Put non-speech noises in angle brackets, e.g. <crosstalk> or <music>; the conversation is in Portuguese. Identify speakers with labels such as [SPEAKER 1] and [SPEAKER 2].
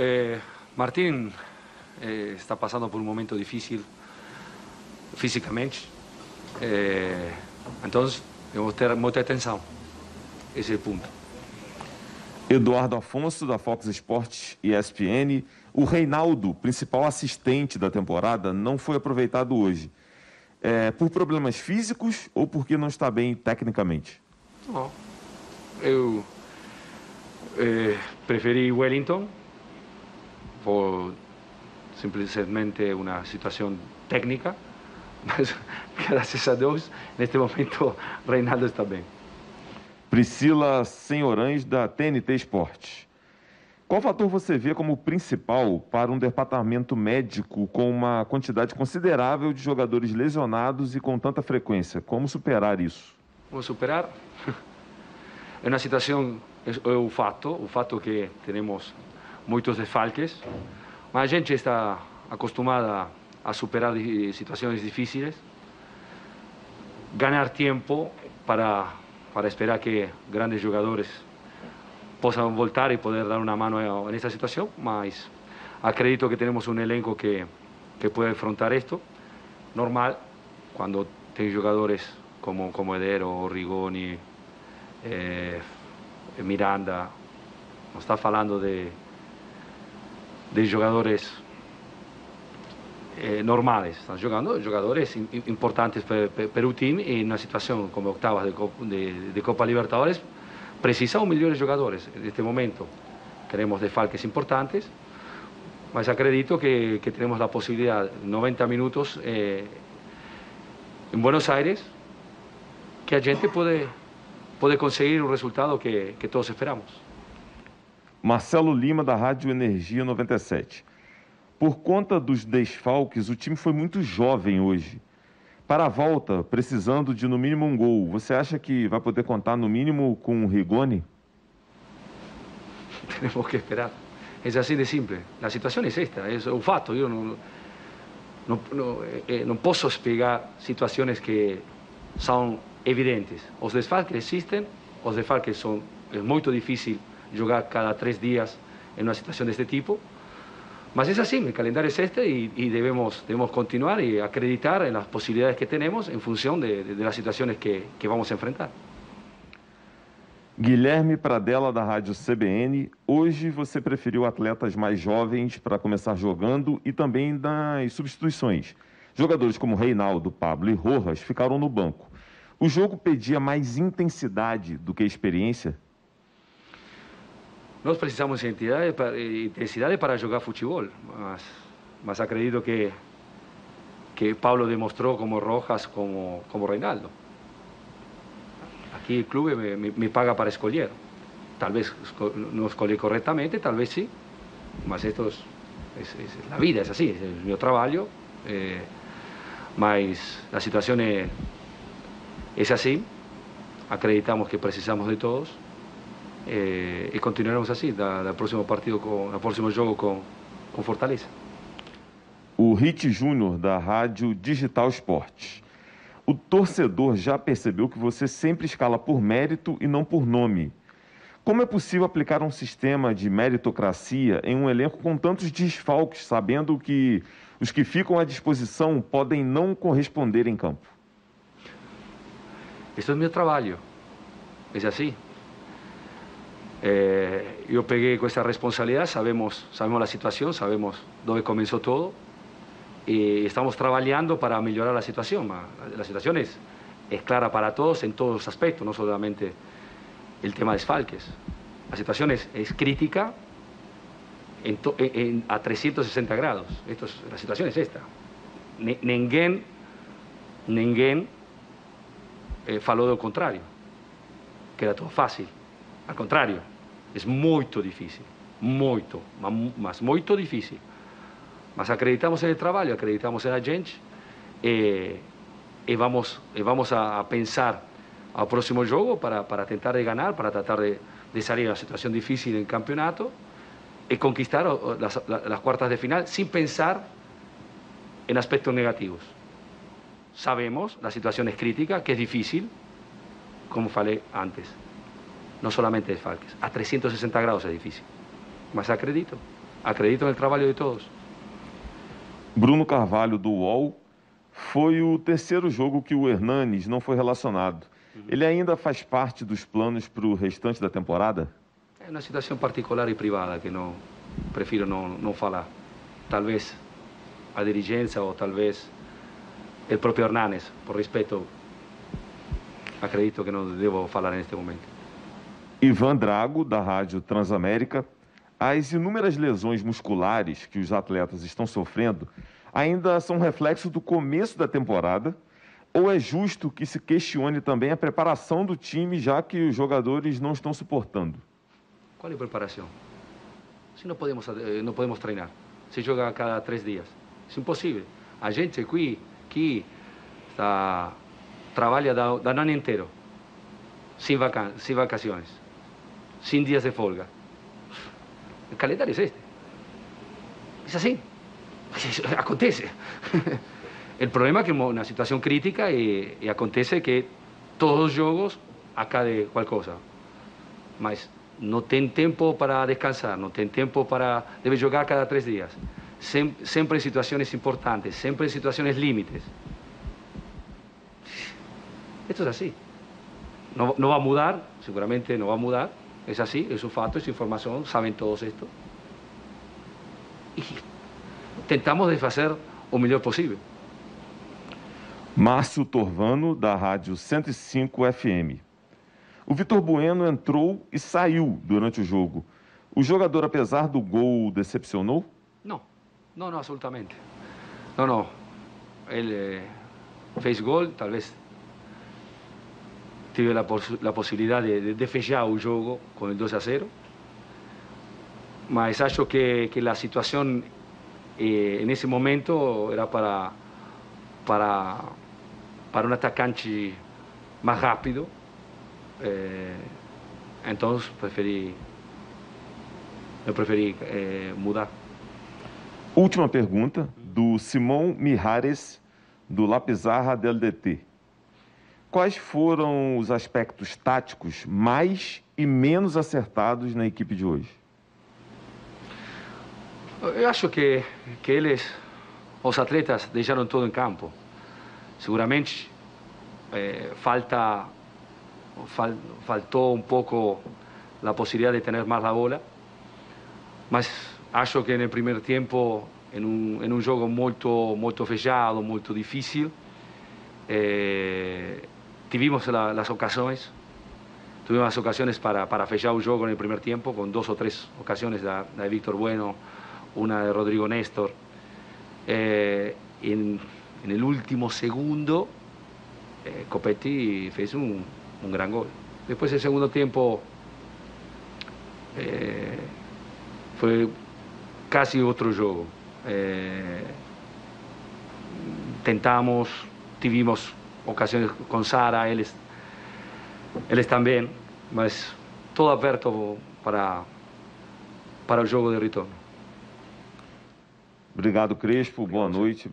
[SPEAKER 1] Eh, Martín eh, está pasando por un momento difícil físicamente. Eh, entonces, debemos tener mucha atención. Ese es el punto.
[SPEAKER 2] Eduardo Afonso, da Fox Sports e ESPN. O Reinaldo, principal assistente da temporada, não foi aproveitado hoje. É, por problemas físicos ou porque não está bem tecnicamente?
[SPEAKER 1] Não. Eu eh, preferi Wellington por simplesmente uma situação técnica, mas <laughs> graças a Deus, neste momento, <laughs> Reinaldo está bem.
[SPEAKER 2] Priscila Senhorães, da TNT Esportes. Qual fator você vê como principal para um departamento médico com uma quantidade considerável de jogadores lesionados e com tanta frequência? Como superar isso?
[SPEAKER 1] Como superar? É uma situação, é o fato, o fato que temos muitos desfalques, mas a gente está acostumada a superar situações difíceis, ganhar tempo para, para esperar que grandes jogadores possam voltar e poder dar uma mano nessa situação, mas acredito que temos um elenco que, que pode afrontar isto. Normal, quando tem jogadores como, como Edero, Rigoni, eh, Miranda, não está falando de, de jugadores eh, normales, están jugando jugadores importantes para un team y en una situación como octavas de, de, de, Copa Libertadores precisa un millón de jugadores en este momento. Tenemos desfalques importantes, mas acredito que, tenemos la posibilidad, 90 minutos eh, en Buenos Aires, que la gente puede, puede conseguir un resultado que todos esperamos.
[SPEAKER 2] Marcelo Lima, da Rádio Energia 97. Por conta dos desfalques, o time foi muito jovem hoje. Para a volta, precisando de no mínimo um gol, você acha que vai poder contar no mínimo com o Rigoni? <laughs>
[SPEAKER 1] Temos que esperar. É assim de simples. A situação é esta, é o fato. Eu não, não, não, eh, não posso explicar situações que são evidentes. Os desfalques existem, os desfalques são. É muito difícil jogar cada três dias em uma situação deste tipo. Mas es así, el calendario es este y debemos, debemos continuar y acreditar en las posibilidades que tenemos en función de, de, de que, que vamos enfrentar.
[SPEAKER 2] Guilherme Pradella, da Rádio CBN. Hoje você preferiu atletas mais jovens para começar jogando e também das substituições. Jogadores como Reinaldo, Pablo e Rojas ficaram no banco. O jogo pedia mais intensidade do que experiência?
[SPEAKER 1] Nós precisamos de intensidade para jogar futebol, mas, acredito que, que Paulo demonstrou como Rojas, como, como Reinaldo. Aqui o clube me, paga para escolher. Talvez não escolhi corretamente, talvez sim, mas isto é, é, a vida, é assim, é o meu trabalho. Eh, mas a situação é, é assim. Acreditamos que precisamos de todos eh, e continuaremos assim da, da próximo partido com no próximo jogo com, com Fortaleza.
[SPEAKER 2] O Rit Júnior da Rádio Digital Esportes. O torcedor já percebeu que você sempre escala por mérito e não por nome. Como é possível aplicar um sistema de meritocracia em um elenco com tantos desfalques, sabendo que os que ficam à disposição podem não corresponder em campo?
[SPEAKER 1] Isso é meu trabalho. É assim. Eh, yo pegué con esa responsabilidad, sabemos, sabemos la situación, sabemos dónde comenzó todo y estamos trabajando para mejorar la situación. La situación es, es clara para todos en todos los aspectos, no solamente el tema de desfalques. La situación es, es crítica a 360 grados. Esto es, la situación es esta. Ninguém, ninguém eh, falou do contrário, que era todo fácil. Al contrário, é muito difícil, muito, mas muito difícil. Mas acreditamos no trabalho, acreditamos na gente e, e vamos, vamos a, pensar ao próximo jogo para, para tentar de ganhar, para tratar de, de sair de uma situação difícil em campeonato e conquistar as, as quartas de final sem pensar em aspectos negativos. Sabemos, a situação é crítica, que é difícil, como falei antes no solamente de Falques, a 360 grados es difícil. Más acredito. acredito no trabalho de todos.
[SPEAKER 2] Bruno Carvalho, do UOL, foi o terceiro jogo que o Hernanes não foi relacionado. Ele ainda faz parte dos planos para o restante da temporada?
[SPEAKER 1] É uma situação particular e privada que não prefiro não, não falar. Talvez a dirigência ou talvez o próprio Hernanes, por respeito, acredito que não devo falar neste momento.
[SPEAKER 2] Ivan Drago, da Rádio Transamérica. As inúmeras lesões musculares que os atletas estão sofrendo ainda são reflexo do começo da temporada? Ou é justo que se questione também a preparação do time, já que os jogadores não estão suportando?
[SPEAKER 1] Qual é a preparação? Se não podemos, eh, não podemos treinar, se joga a cada três dias, é impossível. A gente aqui, aqui está, trabalha da ano inteiro, sem, vaca, sem vacações, sin días de folga. El calendario es este. Es así. <laughs> Acontece. <laughs> El problema es que en una situación crítica y, y acontece que todos jogos acá de cual cosa. Mas no ten tiempo para descansar, no ten tiempo para... Debe jugar cada tres días. Sem, siempre en situaciones importantes, siempre en situaciones límites. Esto es así. No, no va a mudar, seguramente no va a mudar, É assim, é um fato, é informação, sabem todos isto. E tentamos de fazer o melhor possível.
[SPEAKER 2] Márcio Torvano, da Rádio 105 FM. O Vitor Bueno entrou e saiu durante o jogo. O jogador, apesar do gol, decepcionou?
[SPEAKER 1] Não, não, não, absolutamente. Não, não. Ele eh, fez gol, talvez tive a, poss a possibilidade de, de, fechar o jogo com o 2 a 0. Mas acho que, que a situação eh, nesse momento era para, para, para um atacante mais rápido. Eh, então, preferi, eu preferi eh, mudar.
[SPEAKER 2] Última pergunta, do Simão Mihares, do Lapizarra del DT. Quais foram os aspectos táticos mais e menos acertados na equipe de hoje?
[SPEAKER 1] Eu acho que, que eles, os atletas, deixaram tudo em campo. Seguramente eh, falta, fal, faltou um pouco a possibilidade de ter mais a bola, mas acho que no primeiro tempo, em um, em um jogo muito, muito fechado, muito difícil, eh, tivemos la, as ocasiões, tuvimos as ocasiões para, para fechar o jogo no primeiro tempo, com duas ou três ocasiões da, da Víctor Bueno, una de Rodrigo Néstor. Eh, en, en, el último segundo, eh, Copetti hizo un, un, gran gol. Después el segundo tiempo eh, fue casi otro juego. Eh, tentamos, tuvimos ocasiones con Sara, él, él también, mas todo abierto para, para o jogo de retorno.
[SPEAKER 2] Obrigado, Crespo. Boa noite.